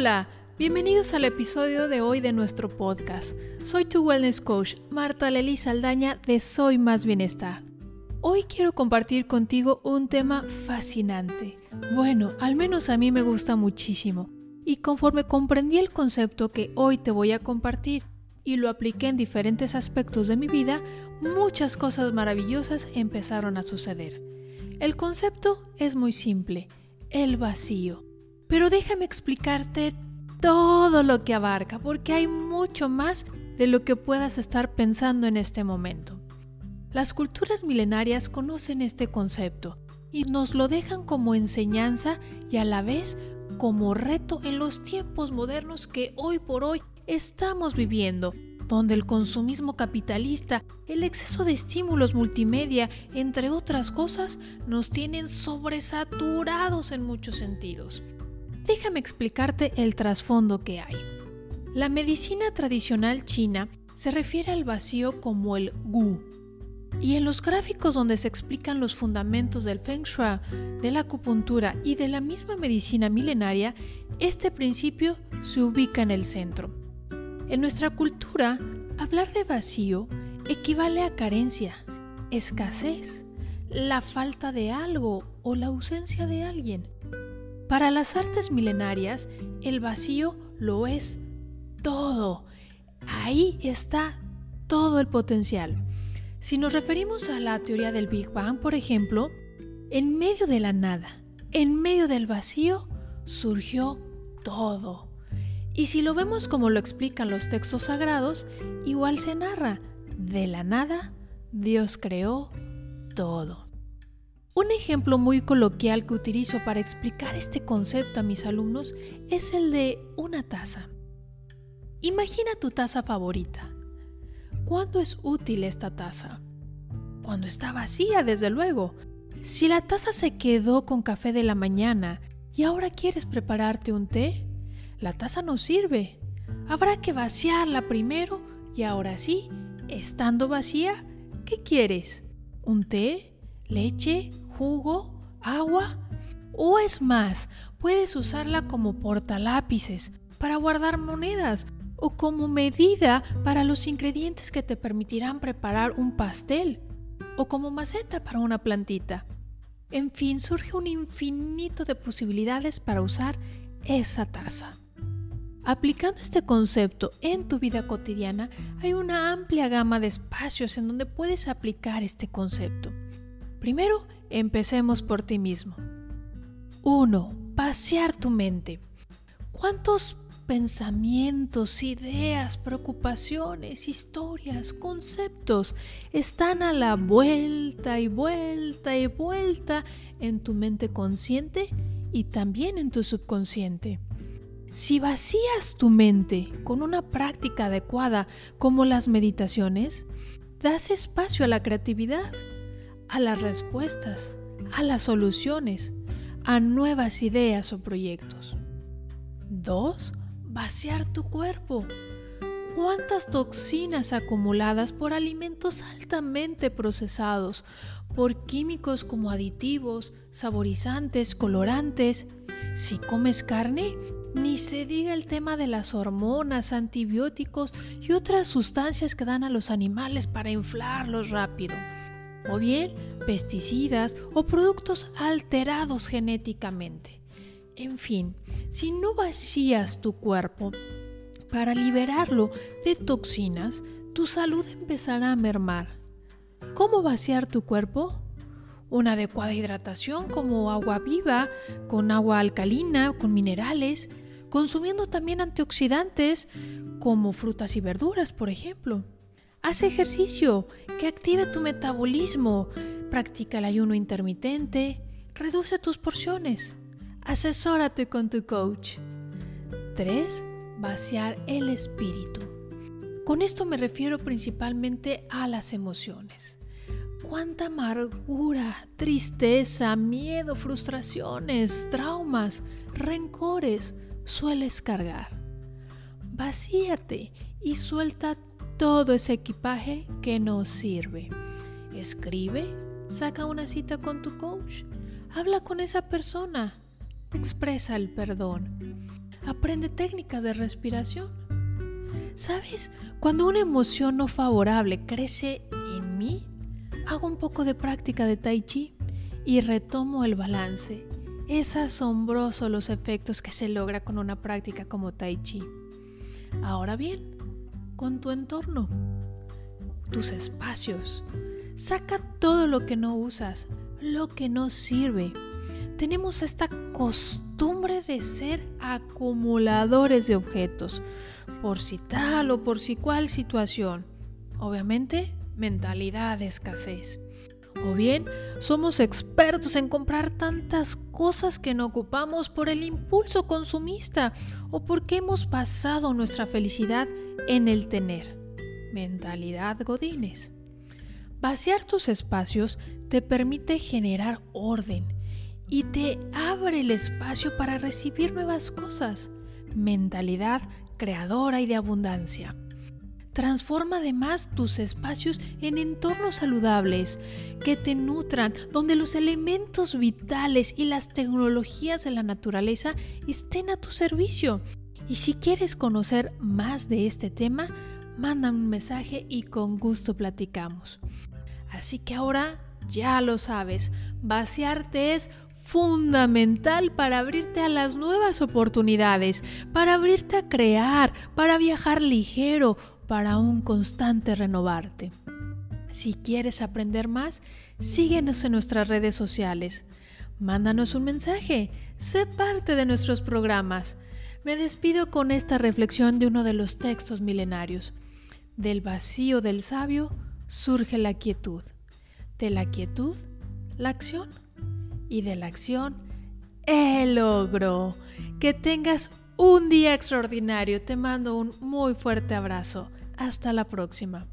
Hola, bienvenidos al episodio de hoy de nuestro podcast. Soy tu wellness coach, Marta Lely Saldaña de Soy Más Bienestar. Hoy quiero compartir contigo un tema fascinante. Bueno, al menos a mí me gusta muchísimo. Y conforme comprendí el concepto que hoy te voy a compartir y lo apliqué en diferentes aspectos de mi vida, muchas cosas maravillosas empezaron a suceder. El concepto es muy simple, el vacío. Pero déjame explicarte todo lo que abarca, porque hay mucho más de lo que puedas estar pensando en este momento. Las culturas milenarias conocen este concepto y nos lo dejan como enseñanza y a la vez como reto en los tiempos modernos que hoy por hoy estamos viviendo, donde el consumismo capitalista, el exceso de estímulos multimedia, entre otras cosas, nos tienen sobresaturados en muchos sentidos. Déjame explicarte el trasfondo que hay. La medicina tradicional china se refiere al vacío como el gu. Y en los gráficos donde se explican los fundamentos del feng shui, de la acupuntura y de la misma medicina milenaria, este principio se ubica en el centro. En nuestra cultura, hablar de vacío equivale a carencia, escasez, la falta de algo o la ausencia de alguien. Para las artes milenarias, el vacío lo es todo. Ahí está todo el potencial. Si nos referimos a la teoría del Big Bang, por ejemplo, en medio de la nada, en medio del vacío, surgió todo. Y si lo vemos como lo explican los textos sagrados, igual se narra, de la nada, Dios creó todo. Un ejemplo muy coloquial que utilizo para explicar este concepto a mis alumnos es el de una taza. Imagina tu taza favorita. ¿Cuándo es útil esta taza? Cuando está vacía, desde luego. Si la taza se quedó con café de la mañana y ahora quieres prepararte un té, la taza no sirve. Habrá que vaciarla primero y ahora sí, estando vacía, ¿qué quieres? ¿Un té? ¿Leche? Jugo, agua o es más, puedes usarla como portalápices para guardar monedas o como medida para los ingredientes que te permitirán preparar un pastel o como maceta para una plantita. En fin, surge un infinito de posibilidades para usar esa taza. Aplicando este concepto en tu vida cotidiana, hay una amplia gama de espacios en donde puedes aplicar este concepto. Primero, empecemos por ti mismo. 1. Pasear tu mente. ¿Cuántos pensamientos, ideas, preocupaciones, historias, conceptos están a la vuelta y vuelta y vuelta en tu mente consciente y también en tu subconsciente? Si vacías tu mente con una práctica adecuada como las meditaciones, das espacio a la creatividad a las respuestas, a las soluciones, a nuevas ideas o proyectos. 2. Vaciar tu cuerpo. ¿Cuántas toxinas acumuladas por alimentos altamente procesados, por químicos como aditivos, saborizantes, colorantes? Si comes carne, ni se diga el tema de las hormonas, antibióticos y otras sustancias que dan a los animales para inflarlos rápido o bien pesticidas o productos alterados genéticamente. En fin, si no vacías tu cuerpo para liberarlo de toxinas, tu salud empezará a mermar. ¿Cómo vaciar tu cuerpo? Una adecuada hidratación como agua viva, con agua alcalina, con minerales, consumiendo también antioxidantes como frutas y verduras, por ejemplo. Haz ejercicio que active tu metabolismo. Practica el ayuno intermitente. Reduce tus porciones. Asesórate con tu coach. 3. Vaciar el espíritu. Con esto me refiero principalmente a las emociones. Cuánta amargura, tristeza, miedo, frustraciones, traumas, rencores sueles cargar. Vacíate y suelta todo ese equipaje que nos sirve. Escribe, saca una cita con tu coach, habla con esa persona, expresa el perdón. aprende técnicas de respiración. ¿Sabes? Cuando una emoción no favorable crece en mí, hago un poco de práctica de tai chi y retomo el balance. Es asombroso los efectos que se logra con una práctica como tai chi. Ahora bien, con tu entorno, tus espacios, saca todo lo que no usas, lo que no sirve. Tenemos esta costumbre de ser acumuladores de objetos, por si tal o por si cual situación. Obviamente, mentalidad de escasez. O bien, somos expertos en comprar tantas cosas que no ocupamos por el impulso consumista o porque hemos basado nuestra felicidad en el tener. Mentalidad Godines. Vaciar tus espacios te permite generar orden y te abre el espacio para recibir nuevas cosas. Mentalidad creadora y de abundancia. Transforma además tus espacios en entornos saludables que te nutran, donde los elementos vitales y las tecnologías de la naturaleza estén a tu servicio. Y si quieres conocer más de este tema, manda un mensaje y con gusto platicamos. Así que ahora ya lo sabes, vaciarte es fundamental para abrirte a las nuevas oportunidades, para abrirte a crear, para viajar ligero, para un constante renovarte. Si quieres aprender más, síguenos en nuestras redes sociales. Mándanos un mensaje, sé parte de nuestros programas. Me despido con esta reflexión de uno de los textos milenarios. Del vacío del sabio surge la quietud. De la quietud, la acción y de la acción el logro. Que tengas un día extraordinario. Te mando un muy fuerte abrazo. Hasta la próxima.